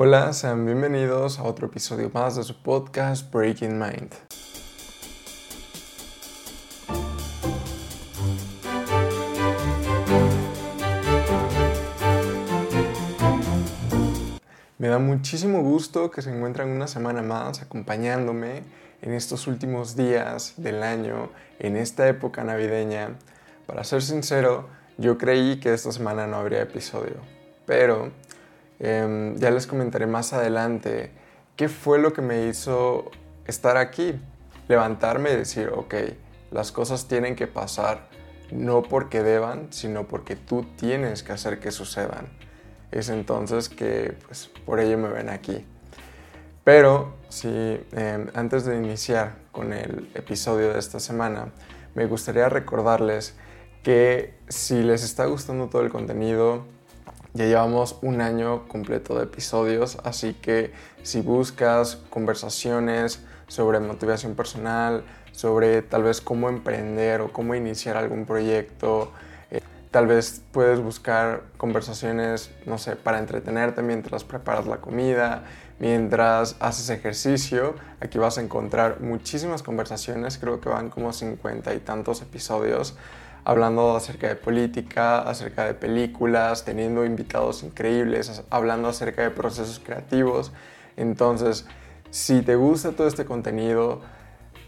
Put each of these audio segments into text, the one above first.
Hola, sean bienvenidos a otro episodio más de su podcast Breaking Mind. Me da muchísimo gusto que se encuentren una semana más acompañándome en estos últimos días del año, en esta época navideña. Para ser sincero, yo creí que esta semana no habría episodio, pero Em, ya les comentaré más adelante qué fue lo que me hizo estar aquí, levantarme y decir, ok, las cosas tienen que pasar no porque deban, sino porque tú tienes que hacer que sucedan. Es entonces que pues, por ello me ven aquí. Pero si em, antes de iniciar con el episodio de esta semana, me gustaría recordarles que si les está gustando todo el contenido, ya llevamos un año completo de episodios, así que si buscas conversaciones sobre motivación personal, sobre tal vez cómo emprender o cómo iniciar algún proyecto, eh, tal vez puedes buscar conversaciones, no sé, para entretenerte mientras preparas la comida, mientras haces ejercicio. Aquí vas a encontrar muchísimas conversaciones, creo que van como cincuenta y tantos episodios hablando acerca de política, acerca de películas, teniendo invitados increíbles, hablando acerca de procesos creativos. Entonces, si te gusta todo este contenido,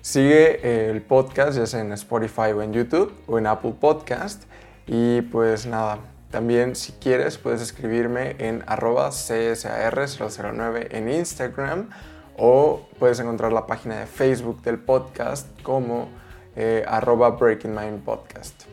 sigue el podcast, ya sea en Spotify o en YouTube o en Apple Podcast. Y pues nada, también si quieres puedes escribirme en arroba csar009 en Instagram o puedes encontrar la página de Facebook del podcast como eh, arroba Breaking Mind Podcast.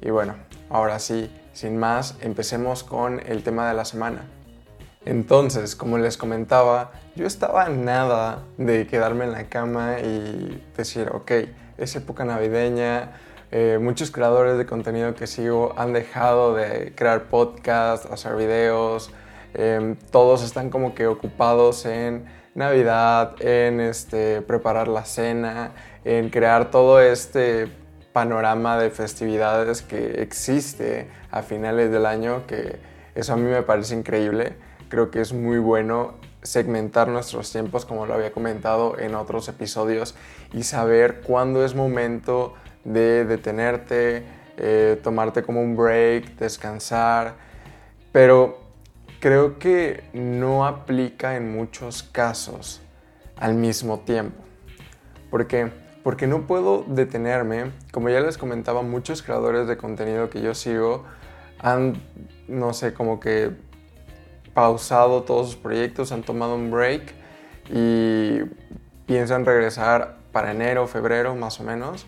Y bueno, ahora sí, sin más, empecemos con el tema de la semana. Entonces, como les comentaba, yo estaba nada de quedarme en la cama y decir, ok, es época navideña, eh, muchos creadores de contenido que sigo han dejado de crear podcasts, hacer videos, em, todos están como que ocupados en Navidad, en este, preparar la cena, en crear todo este panorama de festividades que existe a finales del año, que eso a mí me parece increíble. Creo que es muy bueno segmentar nuestros tiempos, como lo había comentado en otros episodios, y saber cuándo es momento de detenerte, eh, tomarte como un break, descansar. Pero creo que no aplica en muchos casos al mismo tiempo. Porque porque no puedo detenerme. Como ya les comentaba, muchos creadores de contenido que yo sigo han, no sé, como que pausado todos sus proyectos, han tomado un break y piensan regresar para enero, febrero más o menos.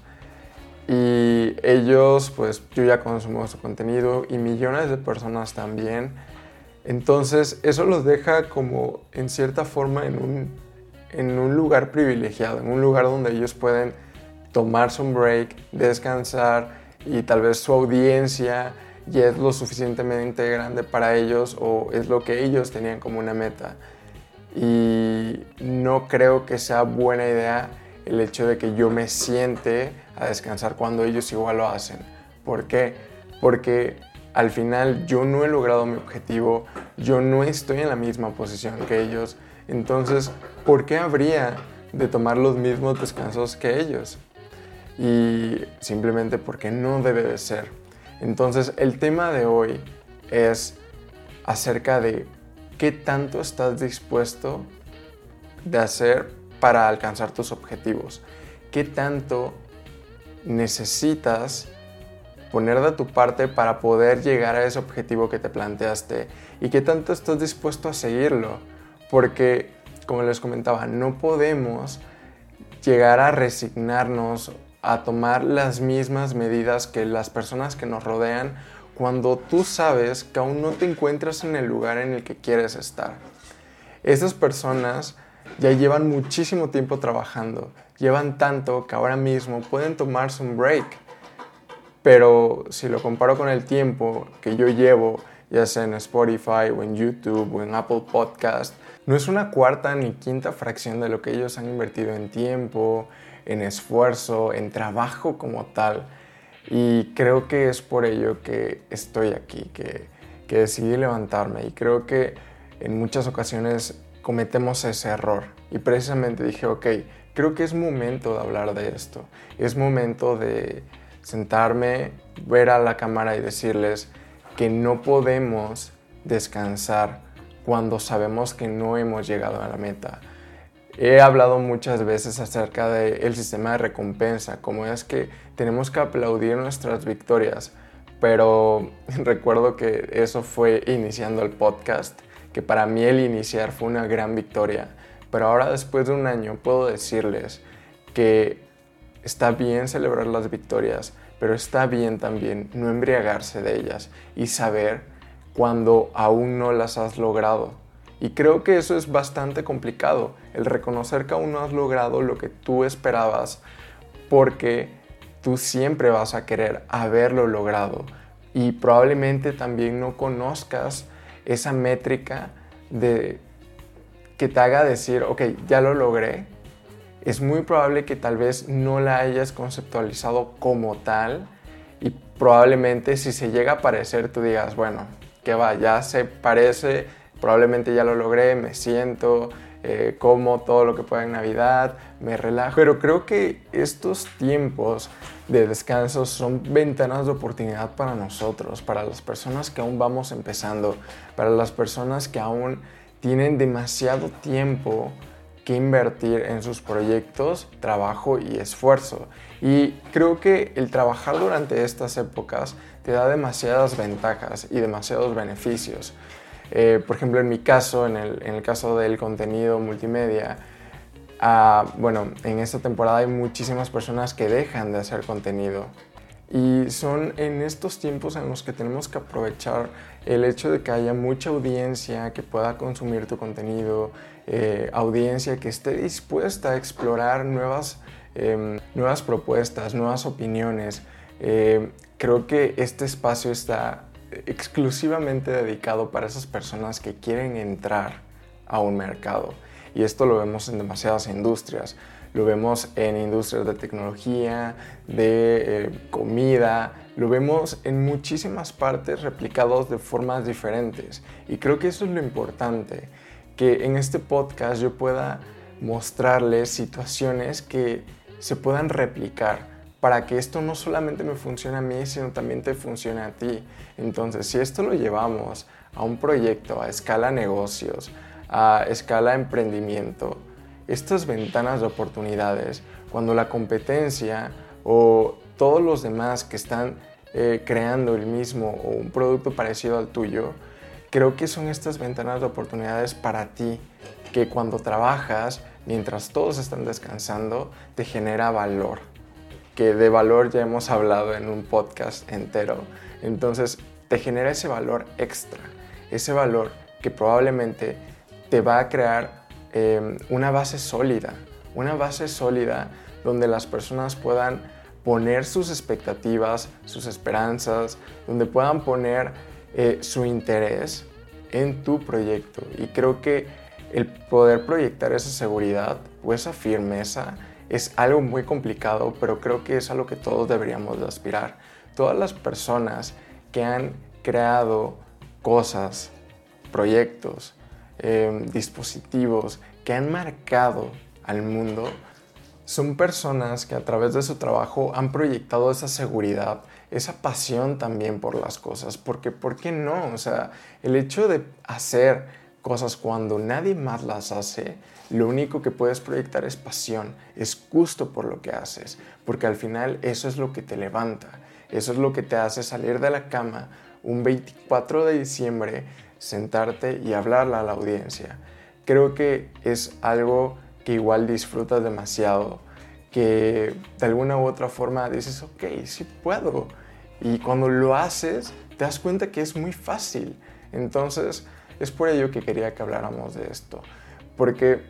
Y ellos, pues yo ya consumo su contenido y millones de personas también. Entonces eso los deja como en cierta forma en un en un lugar privilegiado, en un lugar donde ellos pueden tomarse un break, descansar y tal vez su audiencia ya es lo suficientemente grande para ellos o es lo que ellos tenían como una meta. Y no creo que sea buena idea el hecho de que yo me siente a descansar cuando ellos igual lo hacen. ¿Por qué? Porque al final yo no he logrado mi objetivo, yo no estoy en la misma posición que ellos entonces, ¿por qué habría de tomar los mismos descansos que ellos? Y simplemente porque no debe de ser. Entonces, el tema de hoy es acerca de qué tanto estás dispuesto de hacer para alcanzar tus objetivos. ¿Qué tanto necesitas poner de tu parte para poder llegar a ese objetivo que te planteaste? ¿Y qué tanto estás dispuesto a seguirlo? Porque, como les comentaba, no podemos llegar a resignarnos a tomar las mismas medidas que las personas que nos rodean cuando tú sabes que aún no te encuentras en el lugar en el que quieres estar. Esas personas ya llevan muchísimo tiempo trabajando, llevan tanto que ahora mismo pueden tomarse un break. Pero si lo comparo con el tiempo que yo llevo, ya sea en Spotify o en YouTube o en Apple Podcast, no es una cuarta ni quinta fracción de lo que ellos han invertido en tiempo, en esfuerzo, en trabajo como tal. Y creo que es por ello que estoy aquí, que, que decidí levantarme. Y creo que en muchas ocasiones cometemos ese error. Y precisamente dije, ok, creo que es momento de hablar de esto. Es momento de sentarme, ver a la cámara y decirles que no podemos descansar cuando sabemos que no hemos llegado a la meta. He hablado muchas veces acerca del sistema de recompensa, como es que tenemos que aplaudir nuestras victorias, pero recuerdo que eso fue iniciando el podcast, que para mí el iniciar fue una gran victoria, pero ahora después de un año puedo decirles que está bien celebrar las victorias, pero está bien también no embriagarse de ellas y saber cuando aún no las has logrado. Y creo que eso es bastante complicado, el reconocer que aún no has logrado lo que tú esperabas, porque tú siempre vas a querer haberlo logrado y probablemente también no conozcas esa métrica de que te haga decir, ok, ya lo logré. Es muy probable que tal vez no la hayas conceptualizado como tal y probablemente si se llega a parecer tú digas, bueno, que va, ya se parece, probablemente ya lo logré, me siento, eh, como todo lo que pueda en Navidad, me relajo. Pero creo que estos tiempos de descanso son ventanas de oportunidad para nosotros, para las personas que aún vamos empezando, para las personas que aún tienen demasiado tiempo que invertir en sus proyectos, trabajo y esfuerzo. Y creo que el trabajar durante estas épocas te da demasiadas ventajas y demasiados beneficios. Eh, por ejemplo, en mi caso, en el, caso del contenido multimedia, ah, bueno, en esta temporada hay muchísimas personas que dejan de hacer contenido. Y son en estos tiempos en los que tenemos que aprovechar el hecho de que haya mucha audiencia que pueda consumir tu contenido, eh, audiencia que esté dispuesta a explorar nuevas, em, nuevas propuestas, nuevas opiniones. Eh, creo que este espacio está exclusivamente dedicado para esas personas que quieren entrar a un mercado. Y esto lo vemos en demasiadas industrias. Lo vemos en industrias de tecnología, de eh, comida, lo vemos en muchísimas partes replicados de formas diferentes. Y creo que eso es lo importante, que en este podcast yo pueda mostrarles situaciones que se puedan replicar para que esto no solamente me funcione a mí, sino también te funcione a ti. Entonces, si esto lo llevamos a un proyecto, a escala negocios, a escala emprendimiento, estas ventanas de oportunidades, cuando la competencia o todos los demás que están eh, creando el mismo o un producto parecido al tuyo, creo que son estas ventanas de oportunidades para ti, que cuando trabajas, mientras todos están descansando, te genera valor que de valor ya hemos hablado en un podcast entero. Entonces te genera ese valor extra, ese valor que probablemente te va a crear em, una base sólida, una base sólida donde las personas puedan poner sus expectativas, sus esperanzas, donde puedan poner eh, su interés en tu proyecto. Y creo que el poder proyectar esa seguridad o esa firmeza es algo muy complicado, pero creo que es a lo que todos deberíamos de aspirar. Todas las personas que han creado cosas, proyectos, em, dispositivos que han marcado al mundo, son personas que a través de su trabajo han proyectado esa seguridad, esa pasión también por las cosas, porque ¿por qué no? O sea, el hecho de hacer cosas cuando nadie más las hace, lo único que puedes proyectar es pasión, es gusto por lo que haces, porque al final eso es lo que te levanta, eso es lo que te hace salir de la cama un 24 de diciembre, sentarte y hablarle a la audiencia. Creo que es algo que igual disfrutas demasiado, que de alguna u otra forma dices, ok, sí puedo. Y cuando lo haces, te das cuenta que es muy fácil. Entonces, es por ello que quería que habláramos de esto, porque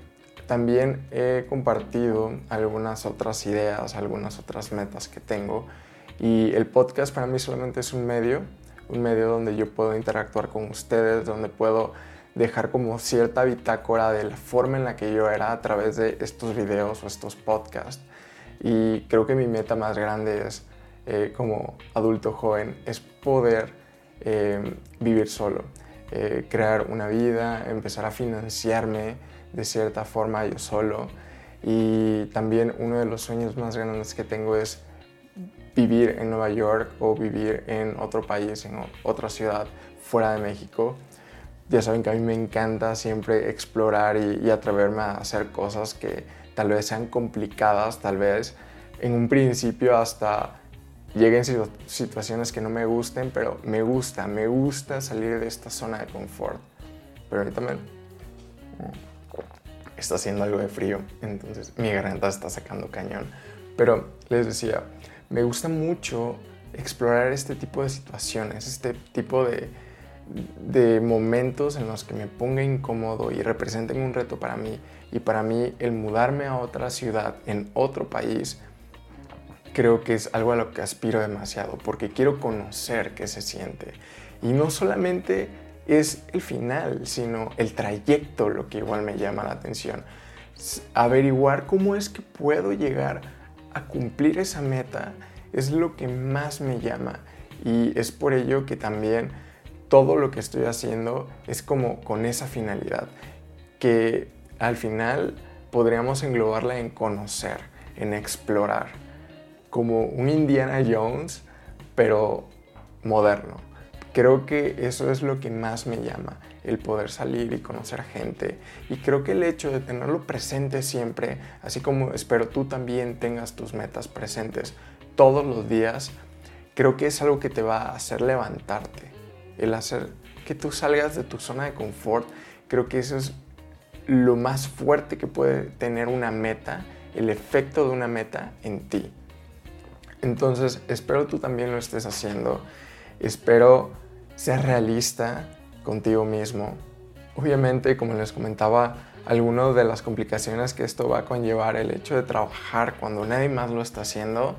también he compartido algunas otras ideas, algunas otras metas que tengo y el podcast para mí solamente es un medio, un medio donde yo puedo interactuar con ustedes, donde puedo dejar como cierta bitácora de la forma en la que yo era a través de estos videos o estos podcasts. Y creo que mi meta más grande es, eh, como adulto joven, es poder eh, vivir solo eh, crear una vida, empezar a financiarme de cierta forma yo solo. Y también uno de los sueños más grandes que tengo es vivir en Nueva York o vivir en otro país, en otra ciudad fuera de México. Ya saben que a mí me encanta siempre explorar y, atreverme a hacer cosas que tal vez sean complicadas, tal vez en un principio hasta lleguen situaciones que no me gusten, pero me gusta, me gusta salir de esta zona de confort. Pero ahorita me está haciendo algo de frío, entonces mi garganta está sacando cañón. Pero les decía, me gusta mucho explorar este tipo de situaciones, este tipo de, de momentos en los que me ponga incómodo y representen un reto para mí. Y para mí el mudarme a otra ciudad, en otro país, creo que es algo a lo que aspiro demasiado, porque quiero conocer qué se siente. Y no solamente es el final, sino el trayecto lo que igual me llama la atención. Averiguar cómo es que puedo llegar a cumplir esa meta es lo que más me llama. Y es por ello que también todo lo que estoy haciendo es como con esa finalidad, que al final podríamos englobarla en conocer, en explorar, como un Indiana Jones, pero moderno. Creo que eso es lo que más me llama, el poder salir y conocer gente. Y creo que el hecho de tenerlo presente siempre, así como espero tú también tengas tus metas presentes todos los días, creo que es algo que te va a hacer levantarte el hacer que tú salgas de tu zona de confort, creo que eso es lo más fuerte que puede tener una meta, el efecto de una meta en ti. Entonces, espero tú también lo estés haciendo. Espero ser realista contigo mismo. Obviamente, como les comentaba, algunas de las complicaciones que esto va a conllevar el hecho de trabajar cuando nadie más lo está haciendo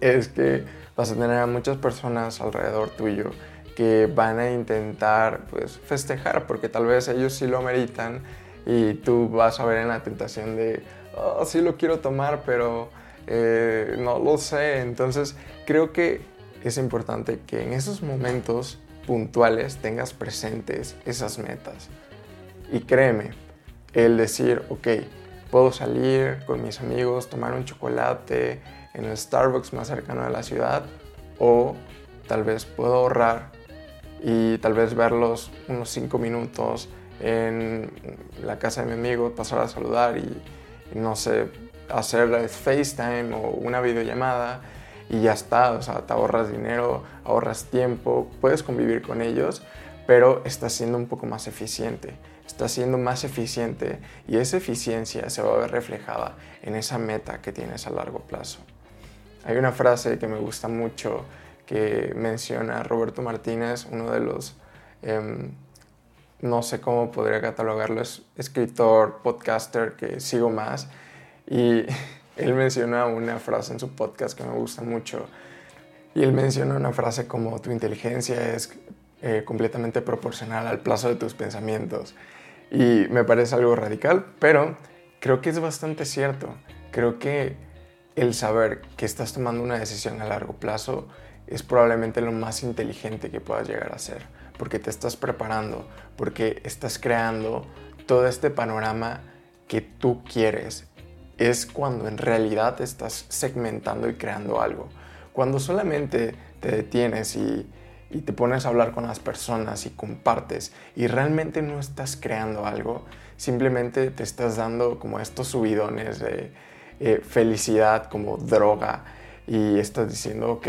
es que vas a tener a muchas personas alrededor tuyo que van a intentar pues, festejar, porque tal vez ellos sí lo meritan y tú vas a ver en la tentación de, oh, sí lo quiero tomar, pero eh, no lo sé. Entonces creo que es importante que en esos momentos puntuales tengas presentes esas metas. Y créeme, el decir, ok, puedo salir con mis amigos, tomar un chocolate en el Starbucks más cercano a la ciudad, o tal vez puedo ahorrar y tal vez verlos unos cinco minutos en la casa de mi amigo, pasar a saludar y, no sé, hacer FaceTime o una videollamada y ya está, o sea, te ahorras dinero, ahorras tiempo, puedes convivir con ellos, pero estás siendo un poco más eficiente, estás siendo más eficiente y esa eficiencia se va a ver reflejada en esa meta que tienes a largo plazo. Hay una frase que me gusta mucho que menciona Roberto Martínez, uno de los, em, no sé cómo podría catalogarlo, es escritor, podcaster que sigo más. Y él menciona una frase en su podcast que me gusta mucho. Y él menciona una frase como tu inteligencia es eh, completamente proporcional al plazo de tus pensamientos. Y me parece algo radical, pero creo que es bastante cierto. Creo que el saber que estás tomando una decisión a largo plazo es probablemente lo más inteligente que puedas llegar a ser, porque te estás preparando, porque estás creando todo este panorama que tú quieres. Es cuando en realidad estás segmentando y creando algo. Cuando solamente te detienes y, te pones a hablar con las personas y compartes y realmente no estás creando algo, simplemente te estás dando como estos subidones de eh, felicidad como droga y estás diciendo, ok,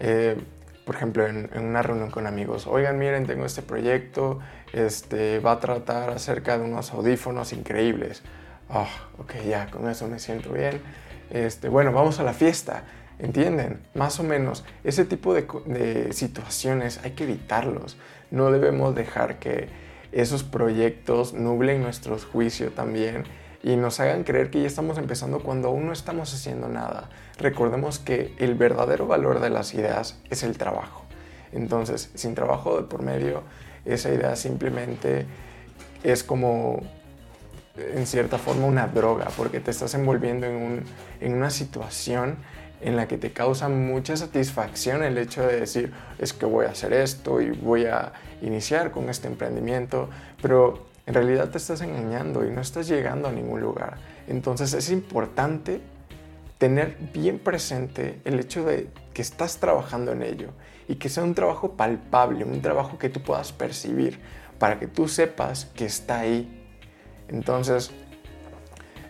eh, por ejemplo, en, una reunión con amigos, oigan, miren, tengo este proyecto, este, va a tratar acerca de unos audífonos increíbles. Oh, ok, ya, con eso me siento bien. Este, bueno, vamos a la fiesta, ¿entienden? Más o menos, ese tipo de, de situaciones hay que evitarlos. No debemos dejar que esos proyectos nublen nuestro juicio también y nos hagan creer que ya estamos empezando cuando aún no estamos haciendo nada. Recordemos que el verdadero valor de las ideas es el trabajo. Entonces, sin trabajo de por medio, esa idea simplemente es como, en cierta forma, una droga, porque te estás envolviendo en, una situación en la que te causa mucha satisfacción el hecho de decir, es que voy a hacer esto y voy a iniciar con este emprendimiento, pero en realidad te estás engañando y no estás llegando a ningún lugar. Entonces es importante tener bien presente el hecho de que estás trabajando en ello y que sea un trabajo palpable, un trabajo que tú puedas percibir para que tú sepas que está ahí. Entonces,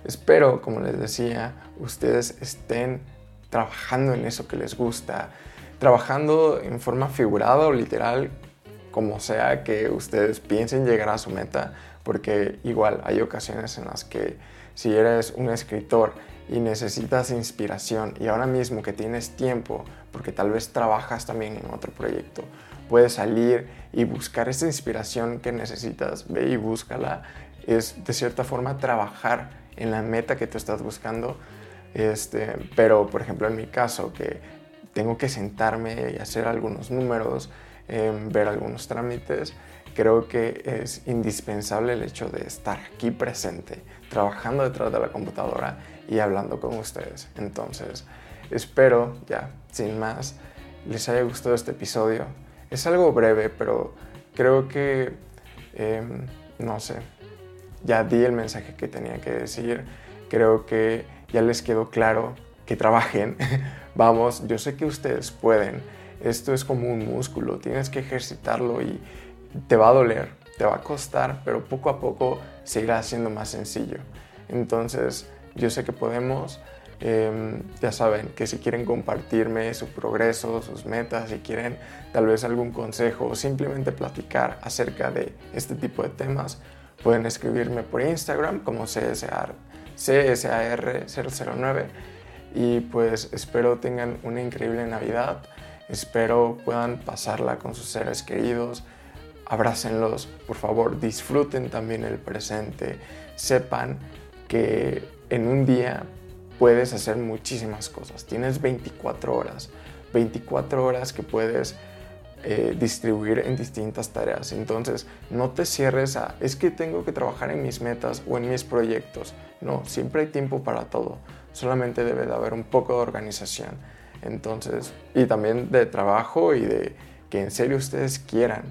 espero, como les decía, ustedes estén trabajando en eso que les gusta, trabajando en forma figurada o literal, como sea que ustedes piensen llegar a su meta, porque igual hay ocasiones en las que si eres un escritor y necesitas inspiración y ahora mismo que tienes tiempo, porque tal vez trabajas también en otro proyecto, puedes salir y buscar esa inspiración que necesitas, ve y búscala, es de cierta forma trabajar en la meta que tú estás buscando, este, pero por ejemplo en mi caso que tengo que sentarme y hacer algunos números, em, ver algunos trámites, creo que es indispensable el hecho de estar aquí presente, trabajando detrás de la computadora y hablando con ustedes. Entonces, espero, ya, sin más, les haya gustado este episodio. Es algo breve, pero creo que, em, no sé, ya di el mensaje que tenía que decir. Creo que ya les quedó claro que trabajen. Vamos, yo sé que ustedes pueden. Esto es como un músculo, tienes que ejercitarlo y te va a doler, te va a costar, pero poco a poco se irá haciendo más sencillo. Entonces, yo sé que podemos. Em, ya saben que si quieren compartirme su progreso, sus metas, si quieren tal vez algún consejo o simplemente platicar acerca de este tipo de temas, pueden escribirme por Instagram como CSAR, CSAR009 y pues espero tengan una increíble Navidad, espero puedan pasarla con sus seres queridos, abrácenlos, por favor, disfruten también el presente, sepan que en un día puedes hacer muchísimas cosas, tienes 24 horas, 24 horas que puedes eh, distribuir en distintas tareas. Entonces, no te cierres a, es que tengo que trabajar en mis metas o en mis proyectos. No, siempre hay tiempo para todo. Solamente debe de haber un poco de organización. Entonces, y también de trabajo y de que en serio ustedes quieran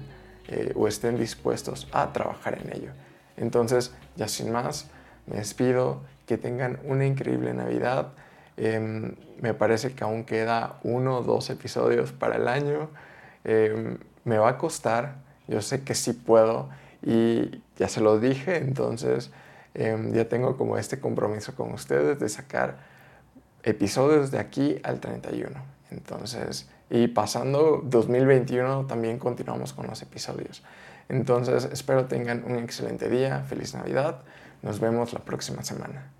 eh, o estén dispuestos a trabajar en ello. Entonces, ya sin más, me despido, que tengan una increíble Navidad. Em, me parece que aún queda uno o dos episodios para el año. Em, me va a costar, yo sé que sí puedo y ya se lo dije, entonces em, ya tengo como este compromiso con ustedes de sacar episodios de aquí al 31. Entonces, y pasando 2021 también continuamos con los episodios. Entonces espero tengan un excelente día, feliz Navidad, nos vemos la próxima semana.